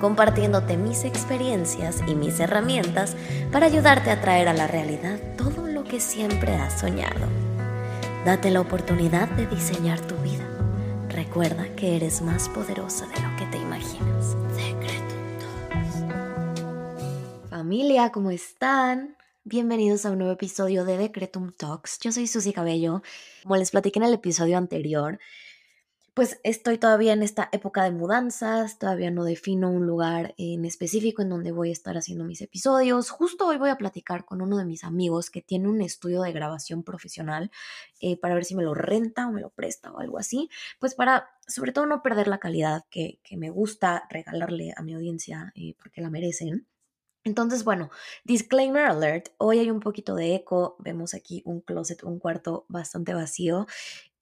compartiéndote mis experiencias y mis herramientas para ayudarte a traer a la realidad todo lo que siempre has soñado. Date la oportunidad de diseñar tu vida. Recuerda que eres más poderosa de lo que te imaginas. Secreto Familia, ¿cómo están? Bienvenidos a un nuevo episodio de Decretum Talks. Yo soy Susy Cabello. Como les platiqué en el episodio anterior, pues estoy todavía en esta época de mudanzas, todavía no defino un lugar en específico en donde voy a estar haciendo mis episodios. Justo hoy voy a platicar con uno de mis amigos que tiene un estudio de grabación profesional eh, para ver si me lo renta o me lo presta o algo así, pues para sobre todo no perder la calidad que, me gusta regalarle a mi audiencia eh, porque la merecen. Entonces, bueno, disclaimer alert, hoy hay un poquito de eco, vemos aquí un closet, un cuarto bastante vacío,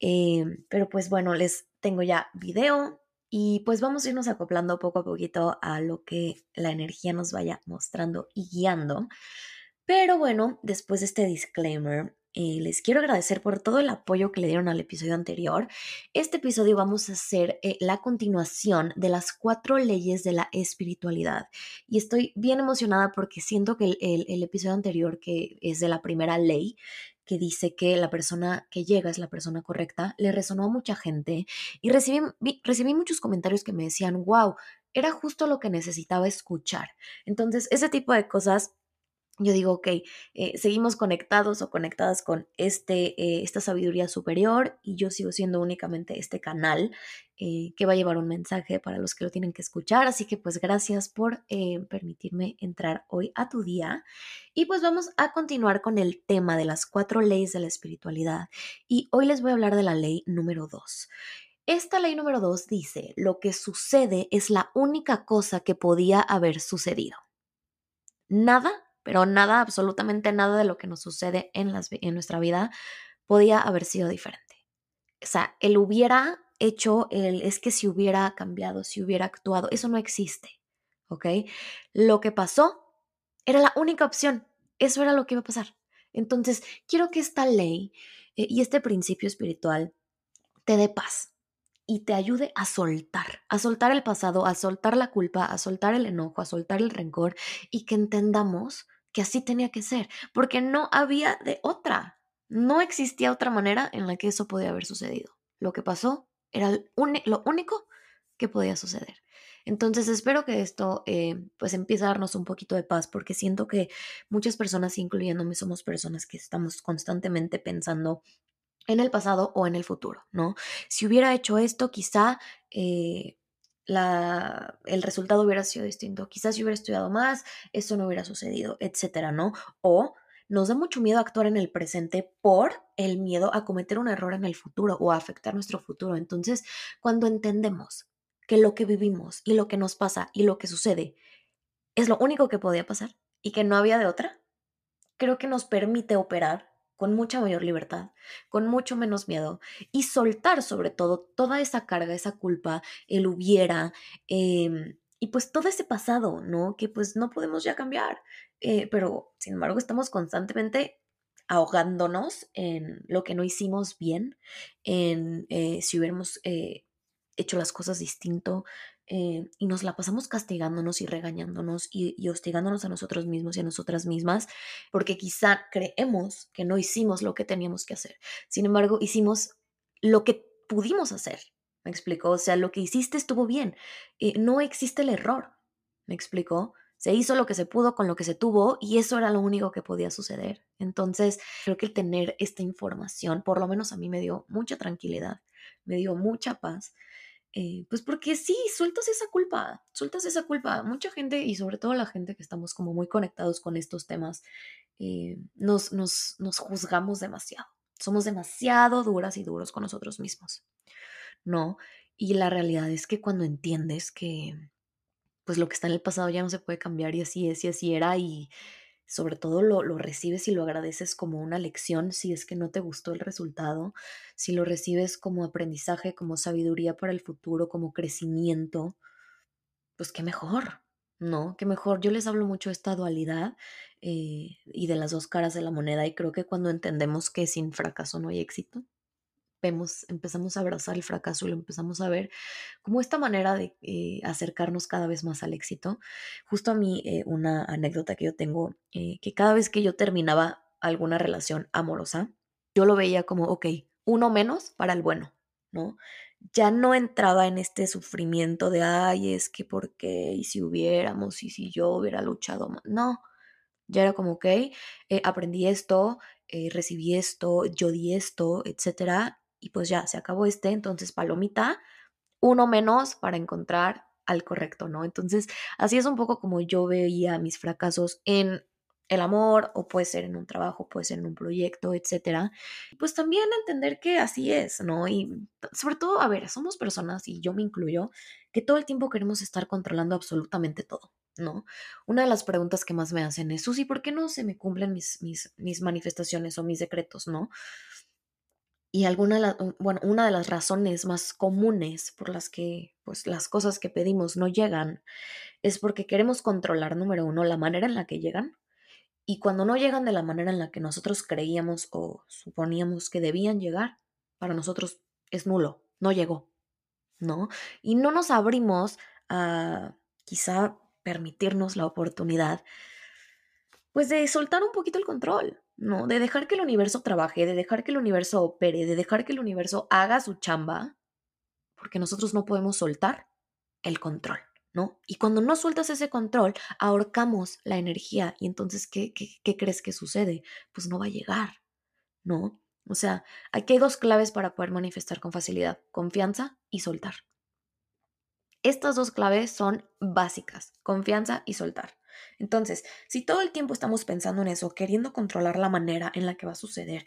eh, pero pues bueno, les tengo ya video y pues vamos a irnos acoplando poco a poquito a lo que la energía nos vaya mostrando y guiando. Pero bueno, después de este disclaimer, eh, les quiero agradecer por todo el apoyo que le dieron al episodio anterior. Este episodio vamos a hacer eh, la continuación de las cuatro leyes de la espiritualidad. Y estoy bien emocionada porque siento que el episodio anterior, que es de la primera ley, que dice que la persona que llega es la persona correcta, le resonó a mucha gente y recibí, recibí muchos comentarios que me decían, wow, era justo lo que necesitaba escuchar. Entonces, ese tipo de cosas yo digo, ok, eh, seguimos conectados o conectadas con este, eh, esta sabiduría superior y yo sigo siendo únicamente este canal eh, que va a llevar un mensaje para los que lo tienen que escuchar. Así que pues gracias por permitirme entrar hoy a tu día. Y pues vamos a continuar con el tema de las cuatro leyes de la espiritualidad. Y hoy les voy a hablar de la ley número dos. Esta ley número dos dice, lo que sucede es la única cosa que podía haber sucedido. Nada pero nada, absolutamente nada de lo que nos sucede en, las, en nuestra vida podía haber sido diferente. O sea, él hubiera hecho, el, es que si hubiera cambiado, si hubiera actuado, eso no existe, ¿ok? Lo que pasó era la única opción, eso era lo que iba a pasar. Entonces, quiero que esta ley eh, y este principio espiritual te dé paz, y te ayude a soltar, a soltar el pasado, a soltar la culpa, a soltar el enojo, a soltar el rencor y que entendamos que así tenía que ser, porque no había de otra. No existía otra manera en la que eso podía haber sucedido. Lo que pasó era lo único que podía suceder. Entonces espero que esto eh, pues empiece a darnos un poquito de paz porque siento que muchas personas, incluyéndome, somos personas que estamos constantemente pensando en el pasado o en el futuro, ¿no? Si hubiera hecho esto, quizá eh, el resultado hubiera sido distinto. Quizás si hubiera estudiado más, eso no hubiera sucedido, etcétera, ¿no? O nos da mucho miedo actuar en el presente por el miedo a cometer un error en el futuro o a afectar nuestro futuro. Entonces, cuando entendemos que lo que vivimos y lo que nos pasa y lo que sucede es lo único que podía pasar y que no había de otra, creo que nos permite operar con mucha mayor libertad, con mucho menos miedo y soltar sobre todo toda esa carga, esa culpa, el hubiera em, y pues todo ese pasado, ¿no? Que pues no podemos ya cambiar, eh, pero sin embargo estamos constantemente ahogándonos en lo que no hicimos bien, en eh, si hubiéramos eh, hecho las cosas distinto, eh, y nos la pasamos castigándonos y regañándonos y, hostigándonos a nosotros mismos y a nosotras mismas, porque quizá creemos que no hicimos lo que teníamos que hacer. Sin embargo, hicimos lo que pudimos hacer. ¿Me explicó? O sea, lo que hiciste estuvo bien. Eh, no existe el error. ¿Me explicó? Se hizo lo que se pudo con lo que se tuvo y eso era lo único que podía suceder. Entonces, creo que el tener esta información, por lo menos a mí me dio mucha tranquilidad, me dio mucha paz eh, pues porque sí, sueltas esa culpa, sueltas esa culpa. Mucha gente y sobre todo la gente que estamos como muy conectados con estos temas, eh, nos, nos, nos juzgamos demasiado. Somos demasiado duras y duros con nosotros mismos, ¿no? Y la realidad es que cuando entiendes que pues lo que está en el pasado ya no se puede cambiar y así es y así era y sobre todo lo, lo, recibes y lo agradeces como una lección si es que no te gustó el resultado, si lo recibes como aprendizaje, como sabiduría para el futuro, como crecimiento, pues qué mejor, ¿no? Qué mejor. Yo les hablo mucho de esta dualidad eh, y de las dos caras de la moneda y creo que cuando entendemos que sin fracaso no hay éxito, vemos, empezamos a abrazar el fracaso y lo empezamos a ver como esta manera de eh, acercarnos cada vez más al éxito. Justo a mí, eh, una anécdota que yo tengo, eh, que cada vez que yo terminaba alguna relación amorosa, yo lo veía como, ok, uno menos para el bueno, ¿no? Ya no entraba en este sufrimiento de, ay, es que por qué, y si hubiéramos, y si yo hubiera luchado más. No, ya era como, ok, aprendí esto, recibí esto, yo di esto, etcétera, y pues ya, se acabó este, entonces palomita, uno menos para encontrar al correcto, ¿no? Entonces, así es un poco como yo veía mis fracasos en el amor o puede ser en un trabajo, puede ser en un proyecto, etcétera. Pues también entender que así es, ¿no? Y sobre todo, a ver, somos personas y yo me incluyo que todo el tiempo queremos estar controlando absolutamente todo, ¿no? Una de las preguntas que más me hacen es, Susi, ¿por qué no se me cumplen mis, mis, mis manifestaciones o mis decretos, ¿no? Y alguna bueno, una de las razones más comunes por las que pues, las cosas que pedimos no llegan es porque queremos controlar, número uno, la manera en la que llegan. Y cuando no llegan de la manera en la que nosotros creíamos o suponíamos que debían llegar, para nosotros es nulo, no llegó, ¿no? Y no nos abrimos a quizá permitirnos la oportunidad, pues de soltar un poquito el control, ¿no? De dejar que el universo trabaje, de dejar que el universo opere, de dejar que el universo haga su chamba, porque nosotros no podemos soltar el control, ¿no? Y cuando no sueltas ese control, ahorcamos la energía y entonces, ¿qué, qué, crees que sucede? Pues no va a llegar, ¿no? O sea, aquí hay dos claves para poder manifestar con facilidad, confianza y soltar. Estas dos claves son básicas, confianza y soltar. Entonces, si todo el tiempo estamos pensando en eso, queriendo controlar la manera en la que va a suceder,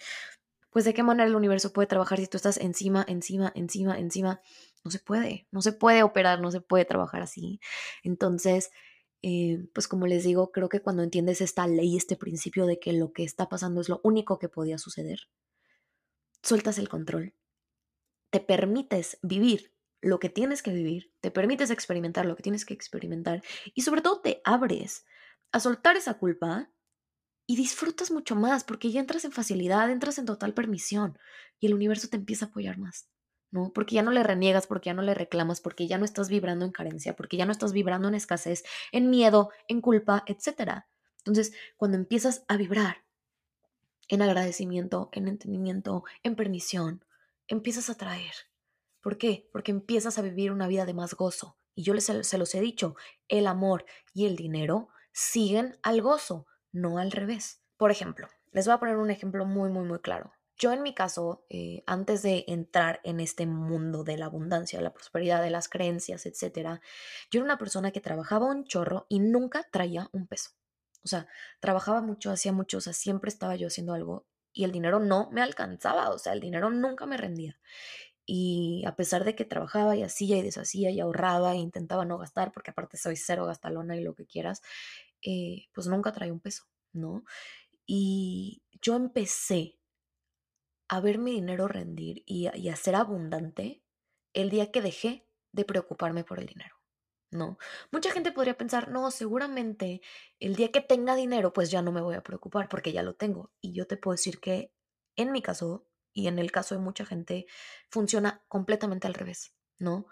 pues de qué manera el universo puede trabajar si tú estás encima, encima, encima, encima. No se puede, no se puede operar, no se puede trabajar así. Entonces, eh, pues como les digo, creo que cuando entiendes esta ley, este principio de que lo que está pasando es lo único que podía suceder, sueltas el control, te permites vivir lo que tienes que vivir, te permites experimentar lo que tienes que experimentar y sobre todo te abres a soltar esa culpa y disfrutas mucho más porque ya entras en facilidad, entras en total permisión y el universo te empieza a apoyar más, ¿no? Porque ya no le reniegas, porque ya no le reclamas, porque ya no estás vibrando en carencia, porque ya no estás vibrando en escasez, en miedo, en culpa, etc. Entonces, cuando empiezas a vibrar en agradecimiento, en entendimiento, en permisión, empiezas a traer ¿Por qué? Porque empiezas a vivir una vida de más gozo. Y yo les, se los he dicho, el amor y el dinero siguen al gozo, no al revés. Por ejemplo, les voy a poner un ejemplo muy, muy, muy claro. Yo en mi caso, eh, antes de entrar en este mundo de la abundancia, de la prosperidad, de las creencias, etc., yo era una persona que trabajaba un chorro y nunca traía un peso. O sea, trabajaba mucho, hacía mucho, o sea, siempre estaba yo haciendo algo y el dinero no me alcanzaba, o sea, el dinero nunca me rendía. Y a pesar de que trabajaba y hacía y deshacía y ahorraba e intentaba no gastar, porque aparte soy cero gastalona y lo que quieras, eh, pues nunca traía un peso, ¿no? Y yo empecé a ver mi dinero rendir y y a ser abundante el día que dejé de preocuparme por el dinero, ¿no? Mucha gente podría pensar, no, seguramente el día que tenga dinero, pues ya no me voy a preocupar porque ya lo tengo. Y yo te puedo decir que en mi caso y en el caso de mucha gente funciona completamente al revés, ¿no?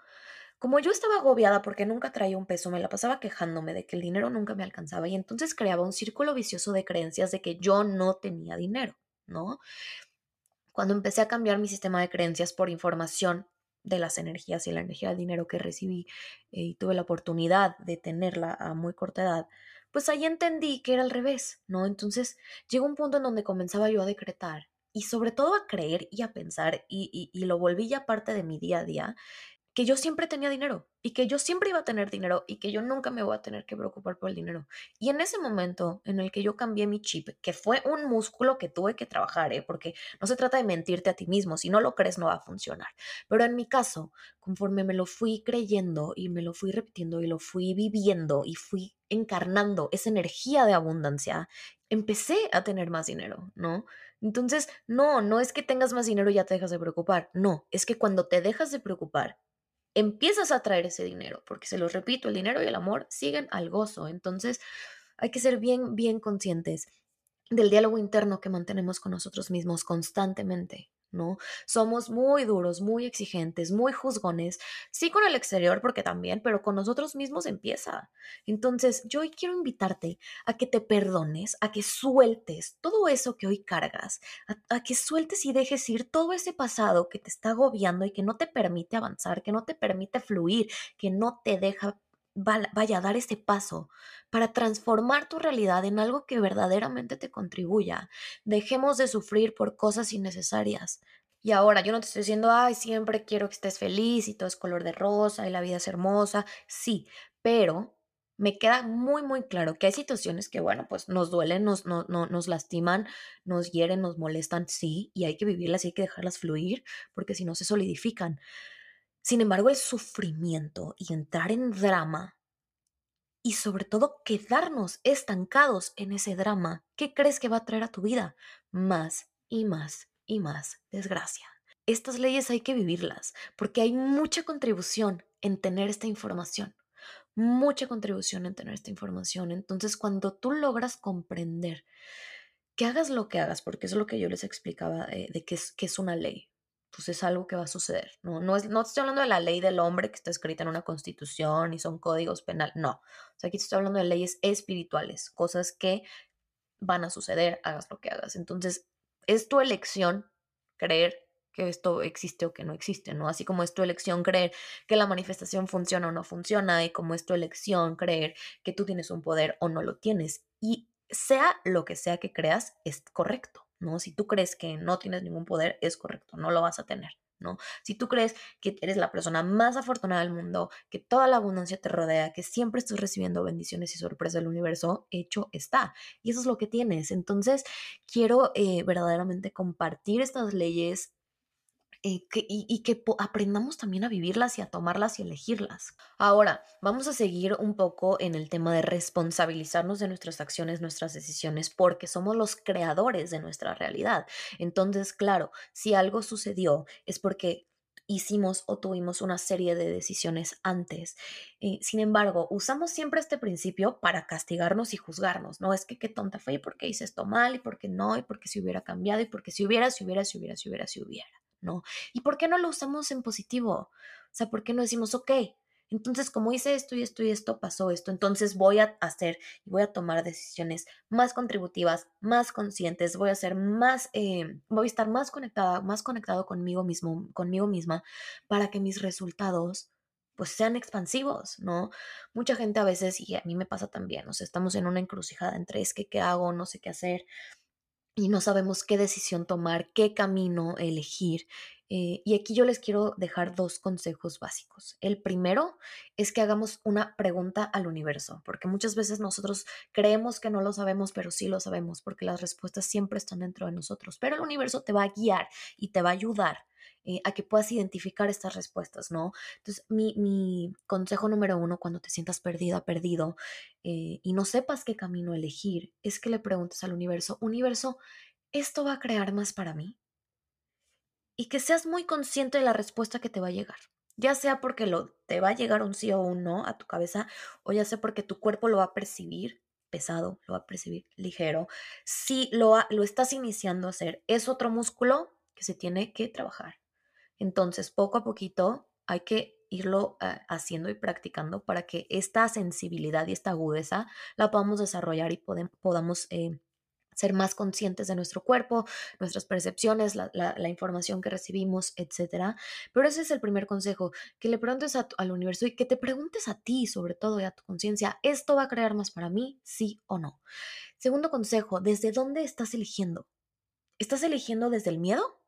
Como yo estaba agobiada porque nunca traía un peso, me la pasaba quejándome de que el dinero nunca me alcanzaba y entonces creaba un círculo vicioso de creencias de que yo no tenía dinero, ¿no? Cuando empecé a cambiar mi sistema de creencias por información de las energías y la energía del dinero que recibí eh, y tuve la oportunidad de tenerla a muy corta edad, pues ahí entendí que era al revés, ¿no? Entonces llegó un punto en donde comenzaba yo a decretar y sobre todo a creer y a pensar, y, lo volví ya parte de mi día a día, que yo siempre tenía dinero, y que yo siempre iba a tener dinero y que yo nunca me voy a tener que preocupar por el dinero. Y en ese momento en el que yo cambié mi chip, que fue un músculo que tuve que trabajar, ¿eh? porque no se trata de mentirte a ti mismo, si no lo crees no va a funcionar. Pero en mi caso, conforme me lo fui creyendo y me lo fui repitiendo y lo fui viviendo y fui encarnando esa energía de abundancia, empecé a tener más dinero, ¿no? Entonces, no, no es que tengas más dinero y ya te dejas de preocupar, no, es que cuando te dejas de preocupar, empiezas a traer ese dinero, porque se los repito, el dinero y el amor siguen al gozo. Entonces, hay que ser bien, bien conscientes del diálogo interno que mantenemos con nosotros mismos constantemente. ¿No? Somos muy duros, muy exigentes, muy juzgones, sí con el exterior porque también, pero con nosotros mismos empieza. Entonces, yo hoy quiero invitarte a que te perdones, a que sueltes todo eso que hoy cargas, a, que sueltes y dejes ir todo ese pasado que te está agobiando y que no te permite avanzar, que no te permite fluir, que no te deja vaya a dar ese paso para transformar tu realidad en algo que verdaderamente te contribuya. Dejemos de sufrir por cosas innecesarias. Y ahora, yo no te estoy diciendo, ay, siempre quiero que estés feliz y todo es color de rosa y la vida es hermosa. Sí, pero me queda muy, muy claro que hay situaciones que, bueno, pues nos duelen, nos, no, nos lastiman, nos hieren, nos molestan, sí, y hay que vivirlas y hay que dejarlas fluir, porque si no se solidifican. Sin embargo, el sufrimiento y entrar en drama y sobre todo quedarnos estancados en ese drama, ¿qué crees que va a traer a tu vida? Más y más y más desgracia. Estas leyes hay que vivirlas porque hay mucha contribución en tener esta información. Mucha contribución en tener esta información. Entonces, cuando tú logras comprender que hagas lo que hagas, porque es lo que yo les explicaba eh, de, que es una ley, pues es algo que va a suceder. No, no, es, no estoy hablando de la ley del hombre que está escrita en una constitución y son códigos penales, no. O sea, aquí estoy hablando de leyes espirituales, cosas que van a suceder, hagas lo que hagas. Entonces, es tu elección creer que esto existe o que no existe, ¿no? Así como es tu elección creer que la manifestación funciona o no funciona y como es tu elección creer que tú tienes un poder o no lo tienes. Y sea lo que sea que creas, es correcto. ¿No? Si tú crees que no tienes ningún poder, es correcto, no lo vas a tener, ¿no? Si tú crees que eres la persona más afortunada del mundo, que toda la abundancia te rodea, que siempre estás recibiendo bendiciones y sorpresas del universo, hecho está. Y eso es lo que tienes. Entonces, quiero eh, verdaderamente compartir estas leyes eh, y, que aprendamos también a vivirlas y a tomarlas y elegirlas. Ahora, vamos a seguir un poco en el tema de responsabilizarnos de nuestras acciones, nuestras decisiones, porque somos los creadores de nuestra realidad. Entonces, claro, si algo sucedió es porque hicimos o tuvimos una serie de decisiones antes. Eh, sin embargo, usamos siempre este principio para castigarnos y juzgarnos, ¿no? Es que qué tonta fue y por qué hice esto mal y por qué no y por qué si hubiera cambiado y por qué si hubiera, si hubiera, si hubiera, si hubiera, si hubiera. ¿No? ¿Y por qué no lo usamos en positivo? O sea, ¿por qué no decimos, ok, entonces como hice esto y esto y esto, pasó esto, entonces voy a hacer y voy a tomar decisiones más contributivas, más conscientes, voy a ser más, eh, voy a estar más conectada, más conectado conmigo mismo, conmigo misma, para que mis resultados pues sean expansivos, ¿no? Mucha gente a veces, y a mí me pasa también, o sea, estamos en una encrucijada entre es que qué hago, no sé qué hacer, y no sabemos qué decisión tomar, qué camino elegir. Eh, y aquí yo les quiero dejar dos consejos básicos. El primero es que hagamos una pregunta al universo, porque muchas veces nosotros creemos que no lo sabemos, pero sí lo sabemos, porque las respuestas siempre están dentro de nosotros. Pero el universo te va a guiar y te va a ayudar eh, a que puedas identificar estas respuestas, ¿no? Entonces, mi, consejo número uno cuando te sientas perdida, perdido eh, y no sepas qué camino elegir, es que le preguntes al universo, universo, ¿esto va a crear más para mí? Y que seas muy consciente de la respuesta que te va a llegar. Ya sea porque lo, te va a llegar un sí o un no a tu cabeza, o ya sea porque tu cuerpo lo va a percibir pesado, lo va a percibir ligero. Si lo, lo estás iniciando a hacer, es otro músculo que se tiene que trabajar. Entonces, poco a poquito hay que irlo eh, haciendo y practicando para que esta sensibilidad y esta agudeza la podamos desarrollar y podamos eh, ser más conscientes de nuestro cuerpo, nuestras percepciones, la, información que recibimos, etc. Pero ese es el primer consejo, que le preguntes al universo y que te preguntes a ti, sobre todo, y a tu conciencia, ¿esto va a crear más para mí? Sí o no. Segundo consejo, ¿desde dónde estás eligiendo? ¿Estás eligiendo desde el miedo?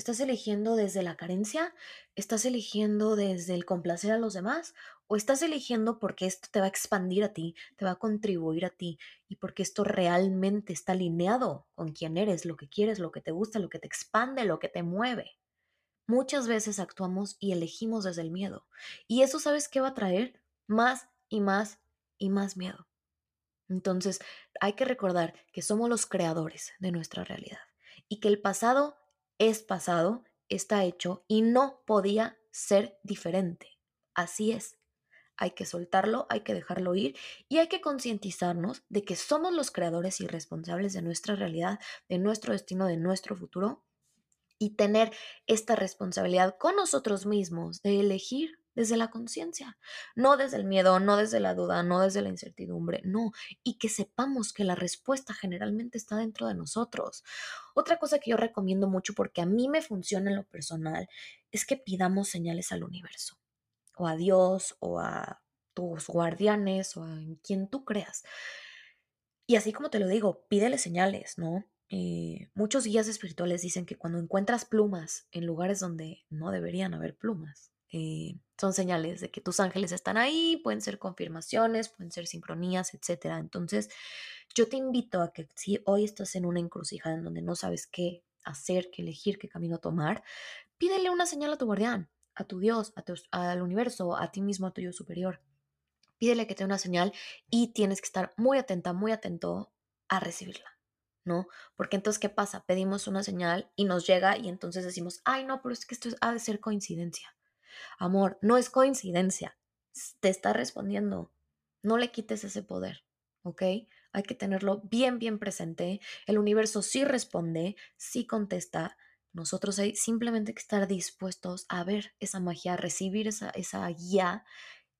¿Estás eligiendo desde la carencia? ¿Estás eligiendo desde el complacer a los demás? ¿O estás eligiendo porque esto te va a expandir a ti, te va a contribuir a ti y porque esto realmente está alineado con quién eres, lo que quieres, lo que te gusta, lo que te expande, lo que te mueve? Muchas veces actuamos y elegimos desde el miedo. Y eso sabes qué va a traer? Más y más y más miedo. Entonces hay que recordar que somos los creadores de nuestra realidad y que el pasado es pasado, está hecho y no podía ser diferente. Así es. Hay que soltarlo, hay que dejarlo ir y hay que concientizarnos de que somos los creadores y responsables de nuestra realidad, de nuestro destino, de nuestro futuro y tener esta responsabilidad con nosotros mismos de elegir desde la conciencia, no desde el miedo, no desde la duda, no desde la incertidumbre, no, y que sepamos que la respuesta generalmente está dentro de nosotros. Otra cosa que yo recomiendo mucho porque a mí me funciona en lo personal es que pidamos señales al universo, o a Dios, o a tus guardianes, o a quien tú creas. Y así como te lo digo, pídele señales, ¿no? Eh, muchos guías espirituales dicen que cuando encuentras plumas en lugares donde no deberían haber plumas, eh, son señales de que tus ángeles están ahí, pueden ser confirmaciones, pueden ser sincronías, etc. Entonces, yo te invito a que si hoy estás en una encrucijada en donde no sabes qué hacer, qué elegir, qué camino tomar, pídele una señal a tu guardián, a tu Dios, a tu, al universo, a ti mismo, a tu yo superior. Pídele que te dé una señal y tienes que estar muy atenta, muy atento a recibirla. ¿no? Porque entonces, ¿qué pasa? Pedimos una señal y nos llega y entonces decimos, ay, no, pero es que esto ha de ser coincidencia. Amor, no es coincidencia. Te está respondiendo. No le quites ese poder, ¿ok? Hay que tenerlo bien, bien presente. El universo sí responde, sí contesta. Nosotros hay simplemente que estar dispuestos a ver esa magia, a recibir esa, esa guía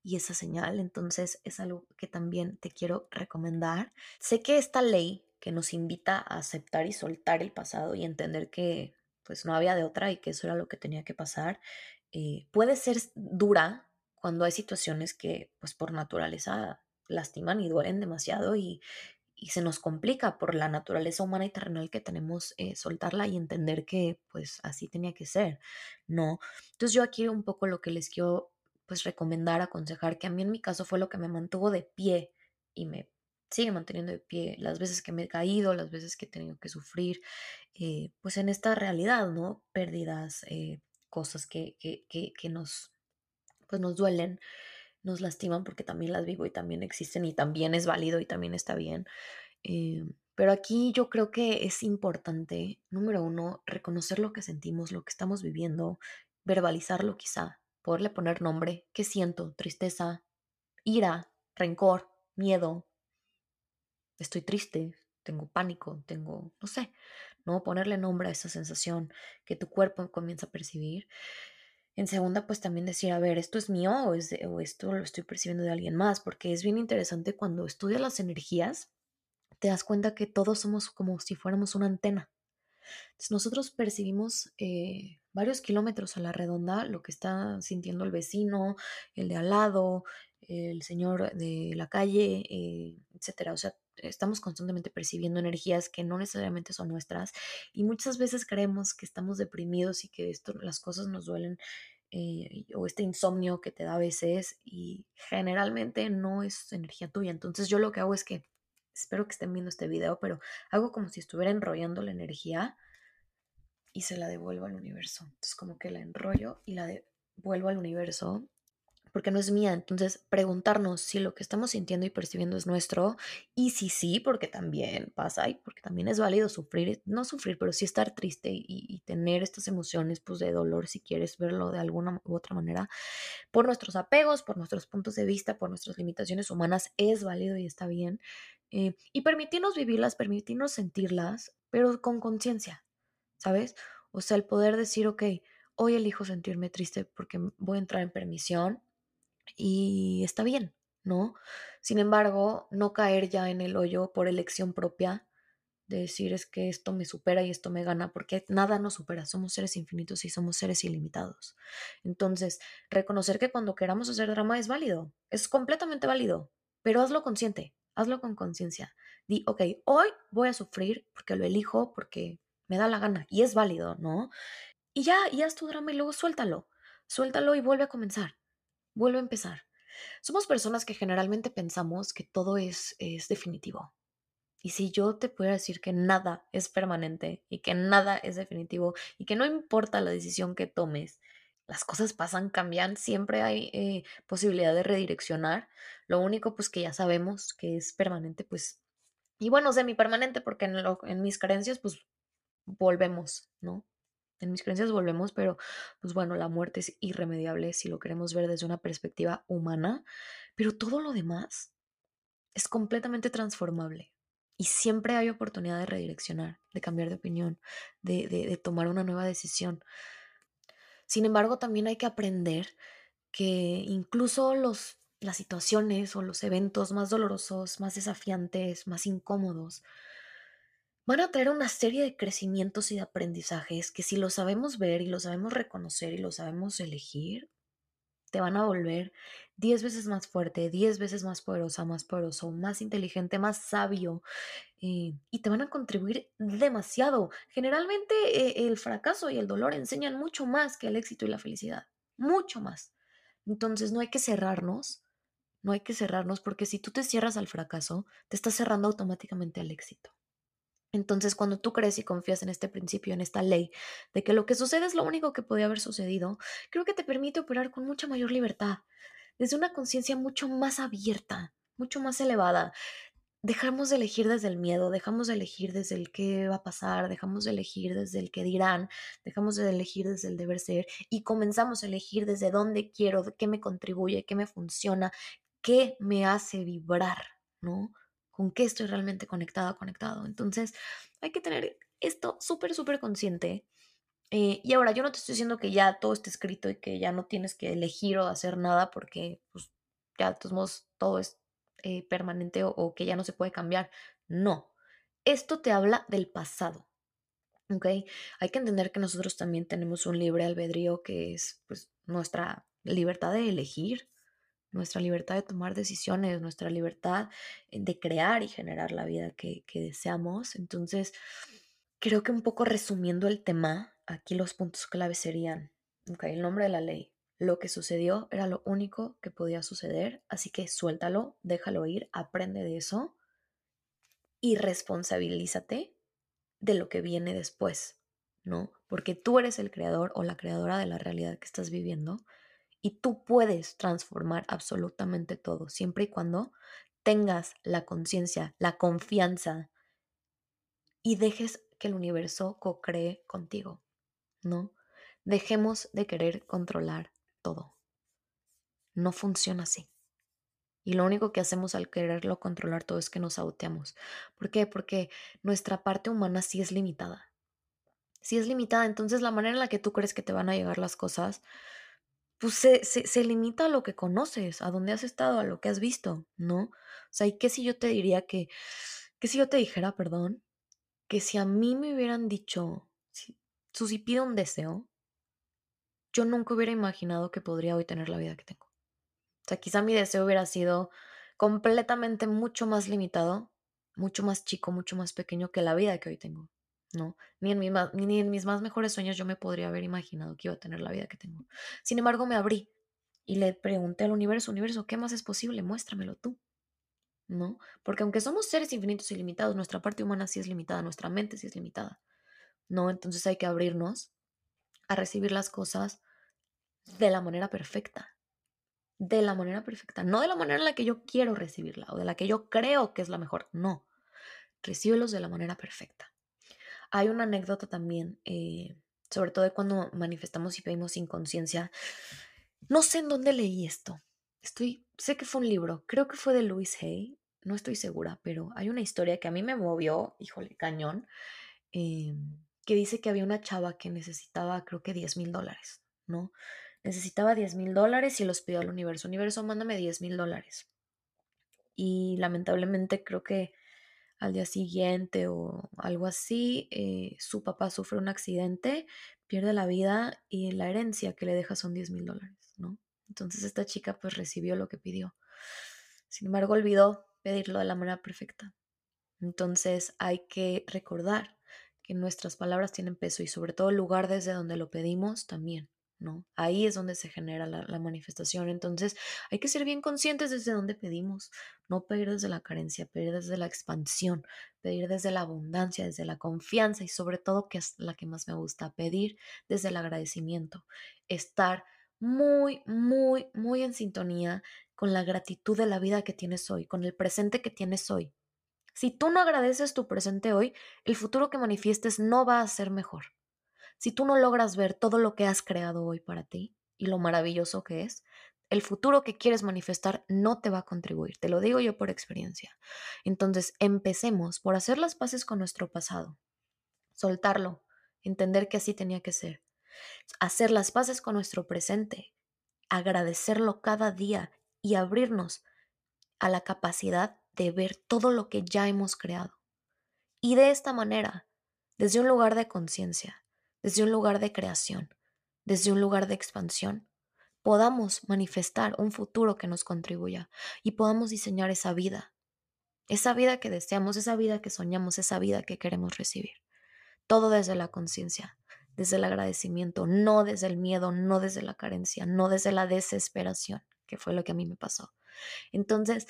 y esa señal. Entonces es algo que también te quiero recomendar. Sé que esta ley que nos invita a aceptar y soltar el pasado y entender que pues no había de otra y que eso era lo que tenía que pasar, eh, puede ser dura cuando hay situaciones que pues por naturaleza lastiman y duelen demasiado y, se nos complica por la naturaleza humana y terrenal que tenemos eh, soltarla y entender que pues así tenía que ser, ¿no? Entonces yo aquí un poco lo que les quiero pues recomendar, aconsejar, que a mí en mi caso fue lo que me mantuvo de pie y me sigue manteniendo de pie las veces que me he caído, las veces que he tenido que sufrir, eh, pues en esta realidad, ¿no? Pérdidas, cosas que, que, nos, pues nos duelen, nos lastiman porque también las vivo y también existen y también es válido y también está bien. Eh, pero aquí yo creo que es importante, número uno, reconocer lo que sentimos, lo que estamos viviendo, verbalizarlo quizá, poderle poner nombre, qué siento, tristeza, ira, rencor, miedo, estoy triste, tengo pánico, tengo, no sé, ¿no? Ponerle nombre a esa sensación que tu cuerpo comienza a percibir. En segunda, pues también decir, a ver, ¿esto es mío o, o esto lo estoy percibiendo de alguien más? Porque es bien interesante cuando estudias las energías, te das cuenta que todos somos como si fuéramos una antena. Entonces nosotros percibimos eh, varios kilómetros a la redonda lo que está sintiendo el vecino, el de al lado, el señor de la calle, eh, etcétera. O sea, estamos constantemente percibiendo energías que no necesariamente son nuestras y muchas veces creemos que estamos deprimidos y que esto, las cosas nos duelen eh, o este insomnio que te da a veces y generalmente no es energía tuya. Entonces yo lo que hago es que, espero que estén viendo este video, pero hago como si estuviera enrollando la energía y se la devuelvo al universo. Entonces como que la enrollo y la devuelvo al universo porque no es mía. Entonces, preguntarnos si lo que estamos sintiendo y percibiendo es nuestro y si sí, porque también pasa y porque también es válido sufrir, no sufrir, pero sí estar triste y, tener estas emociones pues, de dolor, si quieres verlo de alguna u otra manera, por nuestros apegos, por nuestros puntos de vista, por nuestras limitaciones humanas, es válido y está bien. Eh, y permitirnos vivirlas, permitirnos sentirlas, pero con conciencia, ¿sabes? O sea, el poder decir, ok, hoy elijo sentirme triste porque voy a entrar en permisión y está bien, ¿no? Sin embargo, no caer ya en el hoyo por elección propia de decir es que esto me supera y esto me gana, porque nada nos supera, somos seres infinitos y somos seres ilimitados. Entonces, reconocer que cuando queramos hacer drama es válido, es completamente válido, pero hazlo consciente, hazlo con conciencia. Di, ok, hoy voy a sufrir porque lo elijo, porque me da la gana y es válido, ¿no? Y ya, y haz tu drama y luego suéltalo. Suéltalo y vuelve a comenzar. Vuelve a empezar. Somos personas que generalmente pensamos que todo es, es definitivo. Y si yo te pudiera decir que nada es permanente y que nada es definitivo y que no importa la decisión que tomes, las cosas pasan, cambian, siempre hay eh, posibilidad de redireccionar. Lo único pues que ya sabemos que es permanente, pues, y bueno, semi-permanente porque en, en mis creencias pues volvemos, ¿no? En mis creencias volvemos, pero pues bueno, la muerte es irremediable si lo queremos ver desde una perspectiva humana, pero todo lo demás es completamente transformable. Y siempre hay oportunidad de redireccionar, de cambiar de opinión, de, tomar una nueva decisión. Sin embargo, también hay que aprender que incluso los, las situaciones o los eventos más dolorosos, más desafiantes, más incómodos, van a traer una serie de crecimientos y de aprendizajes que si lo sabemos ver y lo sabemos reconocer y lo sabemos elegir, te van a volver 10 veces más fuerte, 10 veces más poderosa, más poderoso, más inteligente, más sabio eh, y te van a contribuir demasiado. Generalmente eh, el fracaso y el dolor enseñan mucho más que el éxito y la felicidad, mucho más. Entonces no hay que cerrarnos, no hay que cerrarnos porque si tú te cierras al fracaso, te estás cerrando automáticamente al éxito. Entonces, cuando tú crees y confías en este principio, en esta ley, de que lo que sucede es lo único que podía haber sucedido, creo que te permite operar con mucha mayor libertad, desde una conciencia mucho más abierta, mucho más elevada. Dejamos de elegir desde el miedo, dejamos de elegir desde el qué va a pasar, dejamos de elegir desde el qué dirán, dejamos de elegir desde el deber ser y comenzamos a elegir desde dónde quiero, qué me contribuye, qué me funciona, qué me hace vibrar, ¿no? Con qué estoy realmente conectada, conectado. Entonces, hay que tener esto súper, súper consciente. Eh, y ahora, yo no te estoy diciendo que ya todo esté escrito y que ya no tienes que elegir o hacer nada porque, pues, ya de todos modos todo es eh, permanente o, o que ya no se puede cambiar. No. Esto te habla del pasado. ¿Ok? Hay que entender que nosotros también tenemos un libre albedrío que es, pues, nuestra libertad de elegir nuestra libertad de tomar decisiones, nuestra libertad eh, de crear y generar la vida que, deseamos. Entonces, creo que un poco resumiendo el tema, aquí los puntos claves serían, el nombre de la ley. Lo que sucedió era lo único que podía suceder, así que suéltalo, déjalo ir, aprende de eso y responsabilízate de lo que viene después, ¿no? Porque tú eres el creador o la creadora de la realidad que estás viviendo y tú puedes transformar absolutamente todo, siempre y cuando tengas la conciencia, la confianza y dejes que el universo co-cree contigo, ¿no? Dejemos de querer controlar todo. No funciona así. Y lo único que hacemos al quererlo controlar todo es que nos sauteamos. ¿Por qué? Porque nuestra parte humana sí es limitada. Sí es limitada, entonces la manera en la que tú crees que te van a llegar las cosas pues se, limita a lo que conoces, a dónde has estado, a lo que has visto, ¿no? O sea, ¿y qué si yo te diría que, qué si yo te dijera, perdón, que si a mí me hubieran dicho, si, un deseo, yo nunca hubiera imaginado que podría hoy tener la vida que tengo. O sea, quizá mi deseo hubiera sido completamente mucho más limitado, mucho más chico, mucho más pequeño que la vida que hoy tengo. ¿No? Ni en, ni en mis más mejores sueños yo me podría haber imaginado que iba a tener la vida que tengo. Sin embargo, me abrí y le pregunté al universo, universo, ¿qué más es posible? Muéstramelo tú, ¿no? Porque aunque somos seres infinitos y limitados, nuestra parte humana sí es limitada, nuestra mente sí es limitada, ¿no? Entonces hay que abrirnos a recibir las cosas de la manera perfecta, de la manera perfecta, no de la manera en la que yo quiero recibirla o de la que yo creo que es la mejor, no, recíbelos de la manera perfecta. Hay una anécdota también, eh, sobre todo de cuando manifestamos y pedimos inconsciencia. No sé en dónde leí esto. Estoy, sé que fue un libro, creo que fue de Louis Hay, no estoy segura, pero hay una historia que a mí me movió, híjole, cañón, eh, que dice que había una chava que necesitaba, creo que 10 mil dólares, ¿no? Necesitaba 10 mil dólares y los pidió al universo. Universo, mándame 10 mil dólares. Y lamentablemente creo que al día siguiente o algo así, eh, su papá sufre un accidente, pierde la vida y la herencia que le deja son 10 mil dólares, ¿no? Entonces esta chica pues recibió lo que pidió. Sin embargo, olvidó pedirlo de la manera perfecta. Entonces hay que recordar que nuestras palabras tienen peso y sobre todo el lugar desde donde lo pedimos también. ¿No? Ahí es donde se genera la, manifestación. Entonces hay que ser bien conscientes desde dónde pedimos, no pedir desde la carencia, pedir desde la expansión, pedir desde la abundancia, desde la confianza y sobre todo, que es la que más me gusta, pedir desde el agradecimiento, estar muy, muy, muy en sintonía con la gratitud de la vida que tienes hoy, con el presente que tienes hoy. Si tú no agradeces tu presente hoy, el futuro que manifiestes no va a ser mejor. Si tú no logras ver todo lo que has creado hoy para ti y lo maravilloso que es, el futuro que quieres manifestar no te va a contribuir. Te lo digo yo por experiencia. Entonces, empecemos por hacer las paces con nuestro pasado, soltarlo, entender que así tenía que ser, hacer las paces con nuestro presente, agradecerlo cada día y abrirnos a la capacidad de ver todo lo que ya hemos creado. Y de esta manera, desde un lugar de conciencia, desde un lugar de creación, desde un lugar de expansión, podamos manifestar un futuro que nos contribuya y podamos diseñar esa vida, esa vida que deseamos, esa vida que soñamos, esa vida que queremos recibir. Todo desde la conciencia, desde el agradecimiento, no desde el miedo, no desde la carencia, no desde la desesperación, que fue lo que a mí me pasó. Entonces,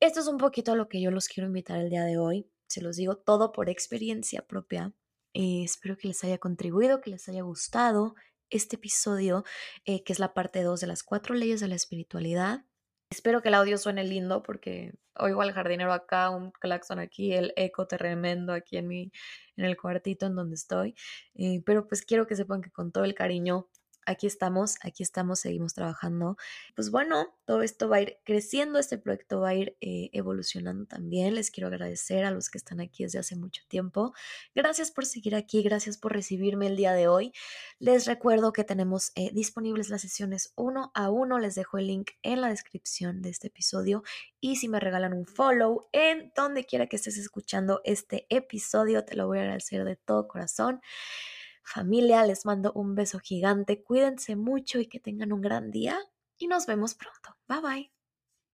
esto es un poquito a lo que yo los quiero invitar el día de hoy. Se los digo todo por experiencia propia. Eh, espero que les haya contribuido, que les haya gustado este episodio, eh, que es la parte 2 de las cuatro leyes de la espiritualidad. Espero que el audio suene lindo porque oigo al jardinero acá, un claxon aquí, el eco tremendo aquí en mi, en el cuartito en donde estoy. Eh, pero pues quiero que sepan que con todo el cariño aquí estamos, aquí estamos, seguimos trabajando. Pues bueno, todo esto va a ir creciendo, este proyecto va a ir eh, evolucionando también. Les quiero agradecer a los que están aquí desde hace mucho tiempo. Gracias por seguir aquí, gracias por recibirme el día de hoy. Les recuerdo que tenemos eh, disponibles las sesiones uno a uno, les dejo el link en la descripción de este episodio y si me regalan un follow en donde quiera que estés escuchando este episodio, te lo voy a agradecer de todo corazón. Familia, les mando un beso gigante, cuídense mucho y que tengan un gran día y nos vemos pronto. Bye bye.